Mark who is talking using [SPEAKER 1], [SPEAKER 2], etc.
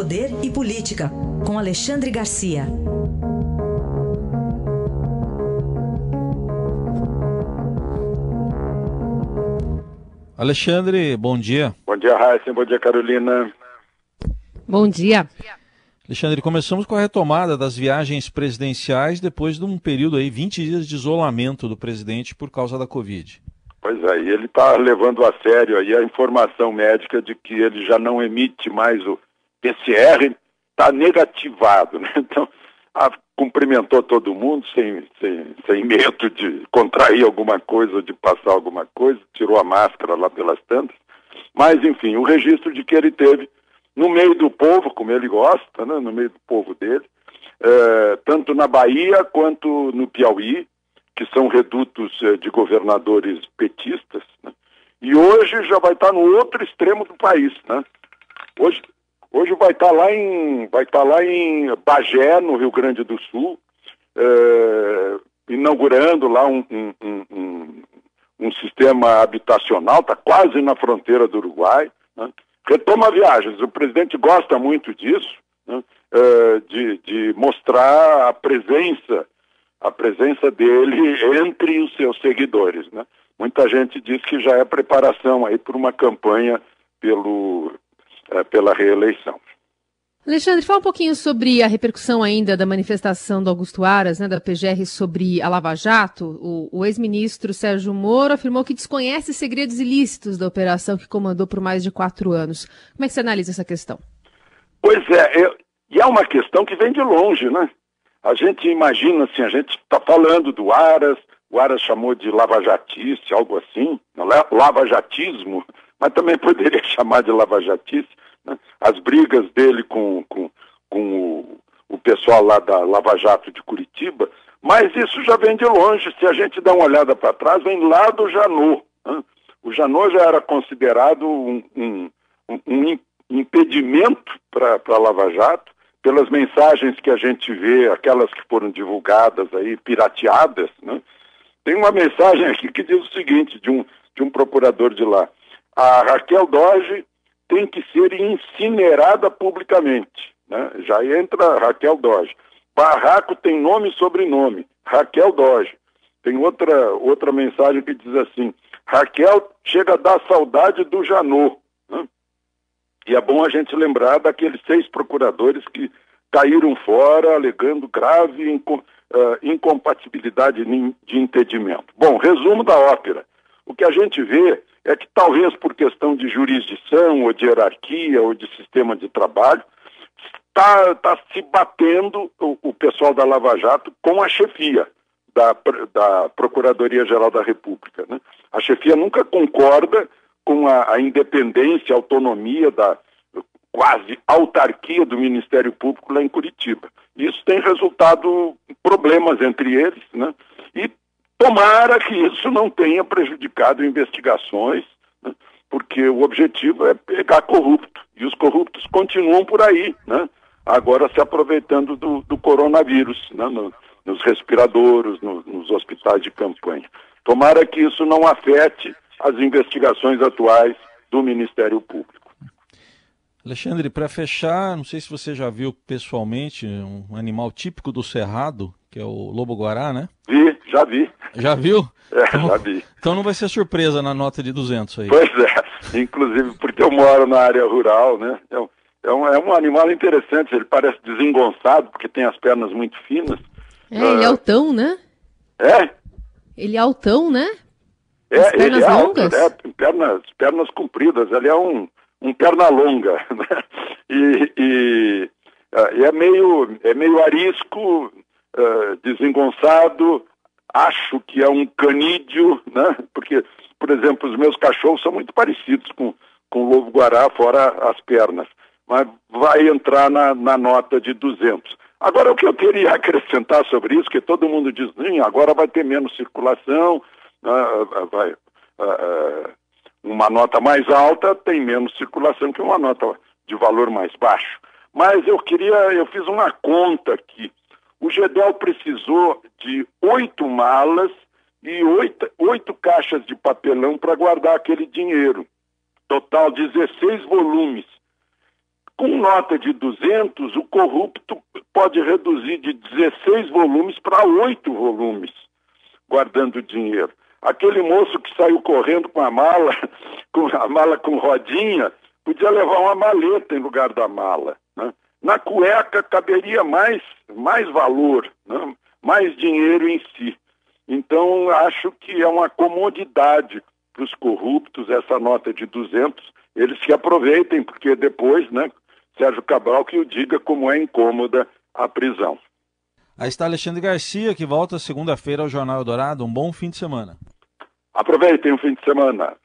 [SPEAKER 1] Poder e Política, com Alexandre Garcia.
[SPEAKER 2] Alexandre, bom dia.
[SPEAKER 3] Bom dia, Raíssa. Bom dia, Carolina.
[SPEAKER 4] Bom dia.
[SPEAKER 2] Alexandre, começamos com a retomada das viagens presidenciais depois de um período aí, 20 dias de isolamento do presidente por causa da Covid.
[SPEAKER 3] Pois é, e ele está levando a sério aí a informação médica de que ele já não emite mais o PCR, está negativado, né? Então, a, cumprimentou todo mundo sem, sem, sem medo de contrair alguma coisa, de passar alguma coisa, tirou a máscara lá pelas tantas. Mas, enfim, o registro de que ele teve no meio do povo, como ele gosta, né? no meio do povo dele, é, tanto na Bahia quanto no Piauí, que são redutos eh, de governadores petistas, né? e hoje já vai estar no outro extremo do país, né? Hoje, hoje vai estar lá em vai estar lá em Bagé, no Rio Grande do Sul, eh, inaugurando lá um, um, um, um, sistema habitacional, está quase na fronteira do Uruguai. Né? Retoma viagens. O presidente gosta muito disso, né? Eh, de, de mostrar a presença a presença dele entre os seus seguidores. Né? Muita gente diz que já é preparação aí para uma campanha pelo, é, pela reeleição.
[SPEAKER 4] Alexandre, fala um pouquinho sobre a repercussão ainda da manifestação do Augusto Aras, né, da PGR, sobre a Lava Jato. O, o ex-ministro Sérgio Moro afirmou que desconhece segredos ilícitos da operação que comandou por mais de quatro anos. Como é que você analisa essa questão?
[SPEAKER 3] Pois é, e é uma questão que vem de longe, né? A gente imagina assim, a gente está falando do Aras, o Aras chamou de lavajatice, algo assim, lavajatismo, mas também poderia chamar de lavajatice. Né? As brigas dele com, com, com o, o pessoal lá da Lava Jato de Curitiba, mas isso já vem de longe. Se a gente dá uma olhada para trás, vem lá do Janot. Né? O Janot já era considerado um, um, um impedimento para a Lava Jato, pelas mensagens que a gente vê, aquelas que foram divulgadas aí, pirateadas, né? Tem uma mensagem aqui que diz o seguinte, de um, de um procurador de lá. A Raquel Doge tem que ser incinerada publicamente. Né? Já entra Raquel Doge. Barraco tem nome e sobrenome. Raquel Doge. Tem outra, outra mensagem que diz assim, Raquel chega a dar saudade do Janot. E é bom a gente lembrar daqueles seis procuradores que caíram fora alegando grave inco uh, incompatibilidade de entendimento. Bom, resumo da ópera. O que a gente vê é que talvez por questão de jurisdição ou de hierarquia ou de sistema de trabalho, está tá se batendo o, o, pessoal da Lava Jato com a chefia da, da Procuradoria-Geral da República. Né? A chefia nunca concorda com a, a independência, a autonomia da quase autarquia do Ministério Público lá em Curitiba. Isso tem resultado problemas entre eles, né? Tomara que isso não tenha prejudicado investigações, né? porque o objetivo é pegar corrupto. E os corruptos continuam por aí, né? Agora se aproveitando do, do coronavírus, né? No, nos respiradores, no, nos hospitais de campanha. Tomara que isso não afete as investigações atuais do Ministério Público.
[SPEAKER 2] Alexandre, para fechar, não sei se você já viu pessoalmente um animal típico do Cerrado, que é o lobo-guará, né?
[SPEAKER 3] Vi, já vi.
[SPEAKER 2] Já viu?
[SPEAKER 3] É, então, já vi.
[SPEAKER 2] Então não vai ser surpresa na nota de 200 aí.
[SPEAKER 3] Pois é, inclusive porque eu moro na área rural, né? É um, é um, é um animal interessante, ele parece desengonçado, porque tem as pernas muito finas.
[SPEAKER 4] É, ele é ah, altão, né?
[SPEAKER 3] É?
[SPEAKER 4] Ele é altão, né?
[SPEAKER 3] É, pernas ele é longas? Alto, né? pernas, pernas compridas, ele é um, um perna longa, né? E, e, uh, e, é, meio, é meio arisco, uh, desengonçado, acho que é um canídeo, né? Porque, por exemplo, os meus cachorros são muito parecidos com, com o lobo-guará, fora as pernas. Mas vai entrar na, na nota de 200. Agora, o que eu queria acrescentar sobre isso, que todo mundo diz, agora vai ter menos circulação, uh, vai, uh, uma nota mais alta tem menos circulação que uma nota de valor mais baixo. Mas eu queria, eu fiz uma conta aqui. O GEDEL precisou de oito malas e oito, oito caixas de papelão para guardar aquele dinheiro. Total 16 volumes. Com nota de 200, o corrupto pode reduzir de 16 volumes para 8 volumes, guardando dinheiro. Aquele moço que saiu correndo com a mala, com a mala com rodinha, podia levar uma maleta em lugar da mala. Na cueca caberia mais, mais valor, né? mais dinheiro em si. Então, acho que é uma comodidade para os corruptos essa nota de 200. Eles se aproveitem, porque depois, né, Sérgio Cabral que o diga como é incômoda a prisão.
[SPEAKER 2] Aí está Alexandre Garcia, que volta segunda-feira ao Jornal Dourado. Um bom fim de semana.
[SPEAKER 3] Aproveitem o fim de semana.